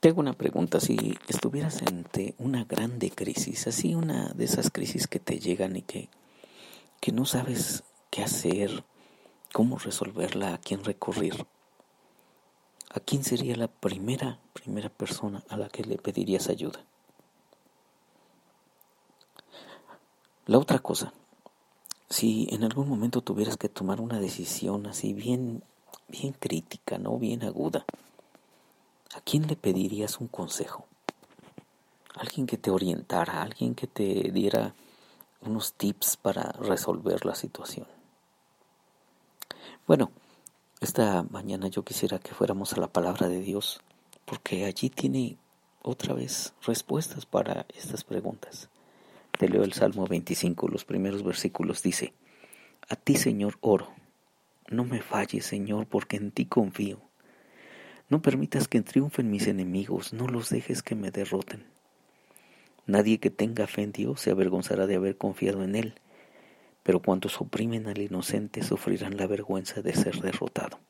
Te hago una pregunta, si estuvieras ante una grande crisis, así una de esas crisis que te llegan y que, que no sabes qué hacer, cómo resolverla, a quién recurrir, ¿a quién sería la primera, primera persona a la que le pedirías ayuda? La otra cosa, si en algún momento tuvieras que tomar una decisión así bien, bien crítica, ¿no? Bien aguda, ¿a quién le pedirías un consejo? Alguien que te orientara, alguien que te diera unos tips para resolver la situación. Bueno, esta mañana yo quisiera que fuéramos a la palabra de Dios, porque allí tiene otra vez respuestas para estas preguntas. Te leo el Salmo 25, los primeros versículos. Dice, A ti, Señor, oro. No me falles, Señor, porque en ti confío. No permitas que triunfen mis enemigos, no los dejes que me derroten. Nadie que tenga fe en Dios se avergonzará de haber confiado en Él, pero cuantos oprimen al inocente sufrirán la vergüenza de ser derrotado.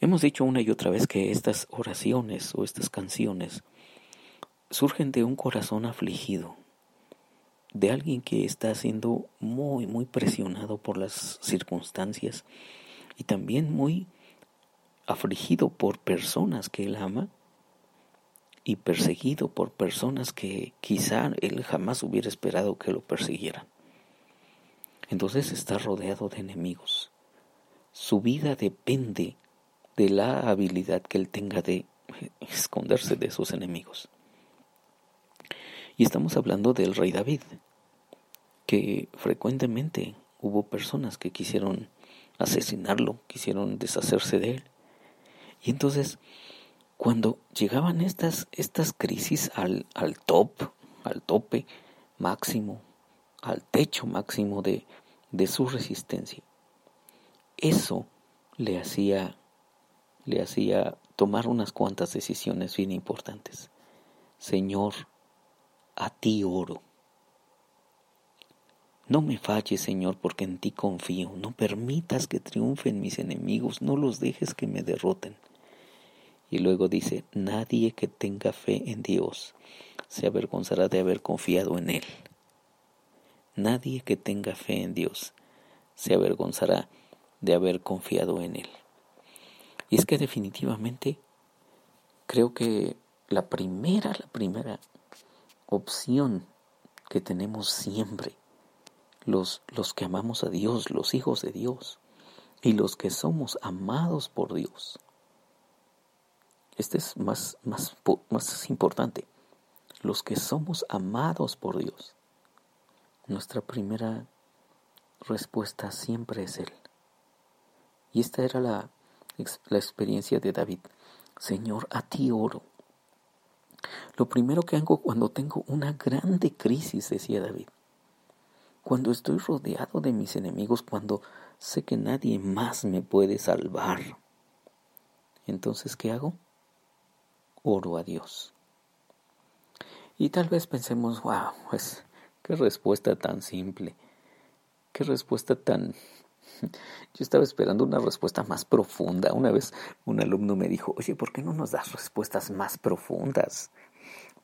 Hemos dicho una y otra vez que estas oraciones o estas canciones surgen de un corazón afligido, de alguien que está siendo muy, muy presionado por las circunstancias y también muy afligido por personas que él ama y perseguido por personas que quizá él jamás hubiera esperado que lo persiguieran. Entonces está rodeado de enemigos. Su vida depende de la habilidad que él tenga de esconderse de sus enemigos. Y estamos hablando del rey David, que frecuentemente hubo personas que quisieron asesinarlo, quisieron deshacerse de él. Y entonces, cuando llegaban estas, estas crisis al, al top, al tope máximo, al techo máximo de, de su resistencia, eso le hacía, le hacía tomar unas cuantas decisiones bien importantes. Señor, a ti oro. No me falles, Señor, porque en ti confío. No permitas que triunfen mis enemigos, no los dejes que me derroten. Y luego dice, nadie que tenga fe en Dios se avergonzará de haber confiado en Él. Nadie que tenga fe en Dios se avergonzará de haber confiado en Él. Y es que definitivamente creo que la primera, la primera opción que tenemos siempre, los, los que amamos a Dios, los hijos de Dios, y los que somos amados por Dios. Este es más, más, más importante. Los que somos amados por Dios. Nuestra primera respuesta siempre es Él. Y esta era la, la experiencia de David. Señor, a ti oro lo primero que hago cuando tengo una grande crisis, decía David, cuando estoy rodeado de mis enemigos, cuando sé que nadie más me puede salvar, entonces, ¿qué hago? Oro a Dios. Y tal vez pensemos, wow, pues, qué respuesta tan simple, qué respuesta tan... Yo estaba esperando una respuesta más profunda. Una vez un alumno me dijo, oye, ¿por qué no nos das respuestas más profundas?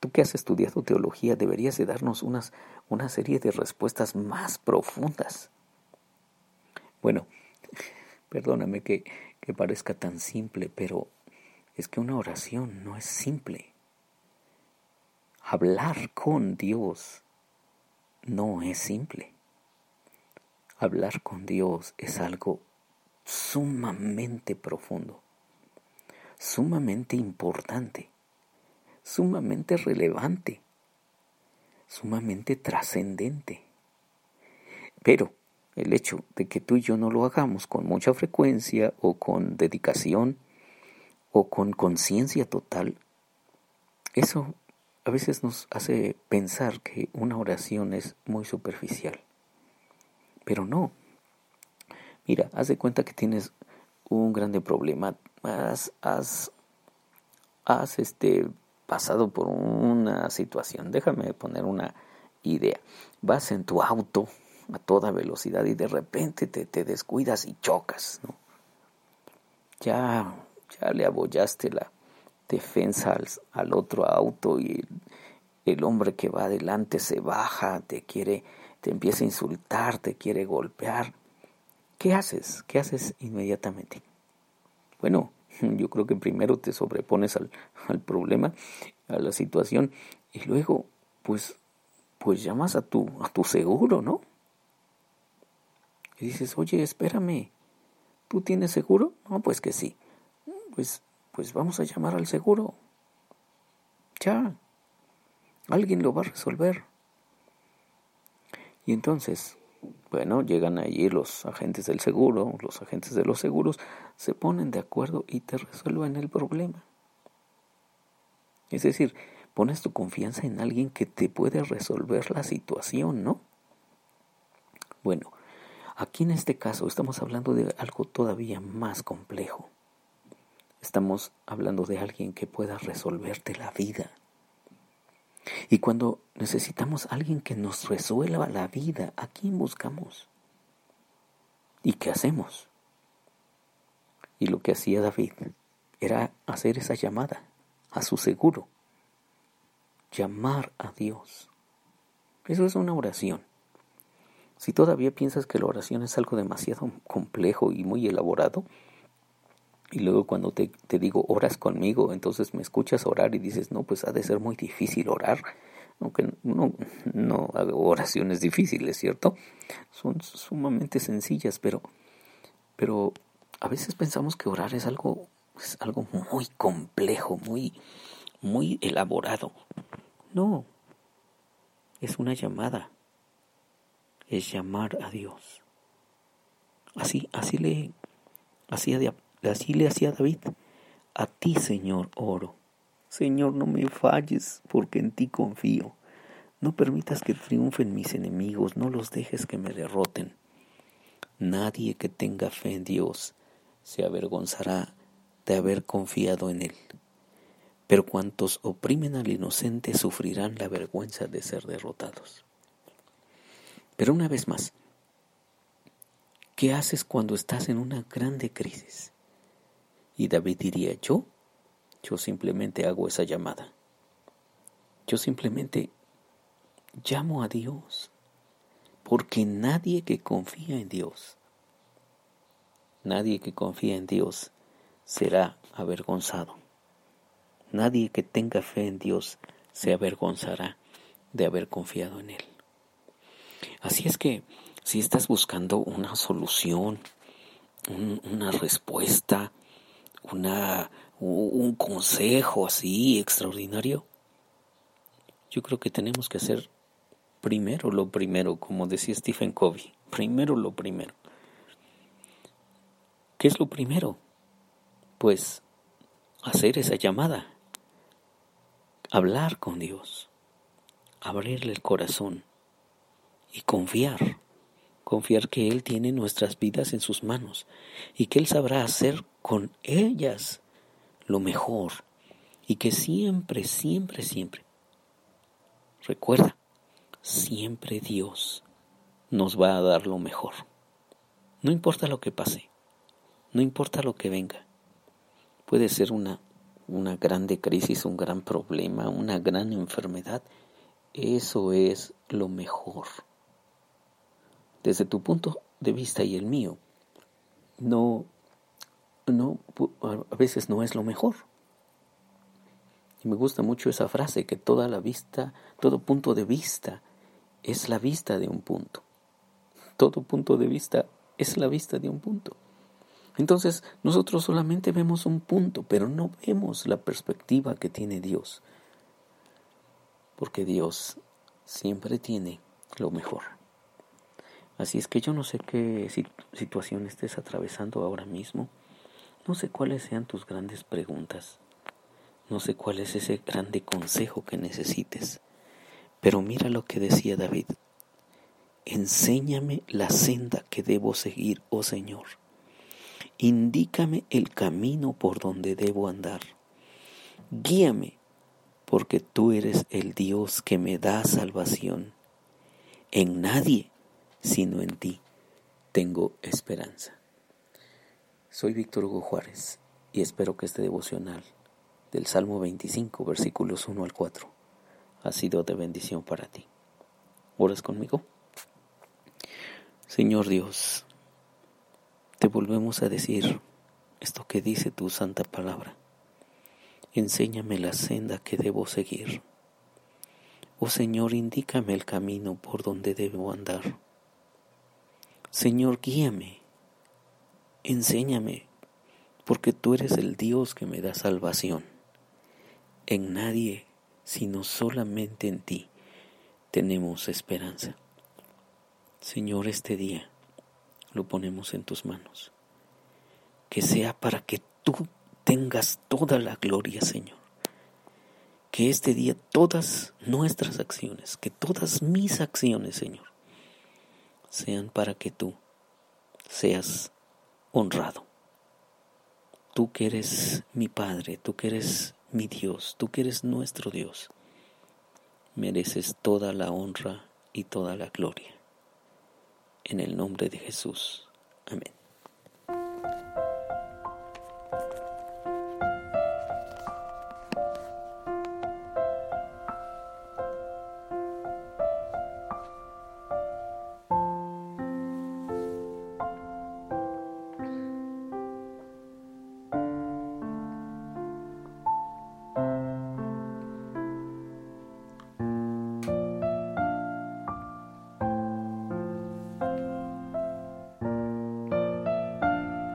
Tú que has estudiado teología deberías de darnos unas, una serie de respuestas más profundas. Bueno, perdóname que, que parezca tan simple, pero es que una oración no es simple. Hablar con Dios no es simple. Hablar con Dios es algo sumamente profundo, sumamente importante sumamente relevante, sumamente trascendente. Pero el hecho de que tú y yo no lo hagamos con mucha frecuencia o con dedicación o con conciencia total, eso a veces nos hace pensar que una oración es muy superficial. Pero no. Mira, haz de cuenta que tienes un grande problema. Has, has, has este, pasado por una situación. Déjame poner una idea. Vas en tu auto a toda velocidad y de repente te, te descuidas y chocas, ¿no? Ya, ya le abollaste la, defensa al, otro auto y el, hombre que va adelante se baja, te quiere, te empieza a insultar, te quiere golpear. ¿Qué haces? ¿Qué haces inmediatamente? Bueno, yo creo que primero te sobrepones al, al problema, a la situación, y luego, pues, pues llamas a tu, a tu seguro, ¿no? Y dices, oye, espérame, ¿tú tienes seguro? No, pues que sí. Pues, pues vamos a llamar al seguro. Ya, alguien lo va a resolver. Y entonces, bueno, llegan allí los agentes del seguro, los agentes de los seguros, se ponen de acuerdo y te resuelven el problema. Es decir, pones tu confianza en alguien que te puede resolver la situación, ¿no? Bueno, Aquí en este caso estamos hablando de algo todavía más complejo. Estamos hablando de alguien que pueda resolverte la vida. Y cuando necesitamos alguien que nos resuelva la vida, ¿a quién buscamos? ¿Y qué hacemos? Y lo que hacía David era hacer esa llamada a su seguro, llamar a Dios. Eso es una oración. Si todavía piensas que la oración es algo demasiado complejo y muy elaborado, y luego cuando te, digo oras conmigo, entonces me escuchas orar y dices, no, pues ha de ser muy difícil orar, aunque no, no hago oraciones difíciles, ¿cierto? Son sumamente sencillas, pero, pero a veces pensamos que orar es algo, es algo muy complejo, muy, muy elaborado. No, es una llamada es llamar a Dios. Así, así le, hacía, así le hacía David. A ti, Señor, oro. Señor, no me falles, porque en ti confío. No permitas que triunfen mis enemigos, no los dejes que me derroten. Nadie que tenga fe en Dios se avergonzará de haber confiado en Él. Pero cuantos oprimen al inocente sufrirán la vergüenza de ser derrotados. Pero una vez más, ¿qué haces cuando estás en una grande crisis? Y David diría, yo, yo simplemente hago esa llamada. Yo simplemente llamo a Dios, porque nadie que confía en Dios, nadie que confía en Dios será avergonzado. Nadie que tenga fe en Dios se avergonzará de haber confiado en Él. Así es que si estás buscando una solución, una respuesta, una, un consejo así extraordinario, yo creo que tenemos que hacer primero lo primero, como decía Stephen Covey, primero lo primero. ¿Qué es lo primero? Pues hacer esa llamada, hablar con Dios, abrirle el corazón, y confiar, confiar que Él tiene nuestras vidas en sus manos. Y que Él sabrá hacer con ellas lo mejor y que siempre, siempre, siempre, recuerda, siempre Dios nos va a dar lo mejor. No importa lo que pase, no importa lo que venga. Puede ser una, una grande crisis, un gran problema, una gran enfermedad. Eso es lo mejor desde tu punto de vista y el mío, no, no, a veces no es lo mejor. Y me gusta mucho esa frase, que toda la vista, todo punto de vista es la vista de un punto. Todo punto de vista es la vista de un punto. Entonces nosotros solamente vemos un punto, pero no vemos la perspectiva que tiene Dios. Porque Dios siempre tiene lo mejor. Así es que yo no sé qué situación estés atravesando ahora mismo. No sé cuáles sean tus grandes preguntas. No sé cuál es ese grande consejo que necesites. Pero mira lo que decía David. Enséñame la senda que debo seguir, oh Señor. Indícame el camino por donde debo andar. Guíame, porque tú eres el Dios que me da salvación. En nadie sino en ti tengo esperanza. Soy Víctor Hugo Juárez y espero que este devocional del Salmo 25, versículos 1 al 4, ha sido de bendición para ti. ¿Oras conmigo? Señor Dios, te volvemos a decir esto que dice tu santa palabra. Enséñame la senda que debo seguir. Oh Señor, indícame el camino por donde debo andar. Señor, guíame, enséñame, porque tú eres el Dios que me da salvación. En nadie, sino solamente en ti, tenemos esperanza. Señor, este día lo ponemos en tus manos. Que sea para que tú tengas toda la gloria, Señor. Que este día todas nuestras acciones, que todas mis acciones, Señor, sean para que tú seas honrado. Tú que eres mi Padre, tú que eres mi Dios, tú que eres nuestro Dios, mereces toda la honra y toda la gloria. En el nombre de Jesús. Amén.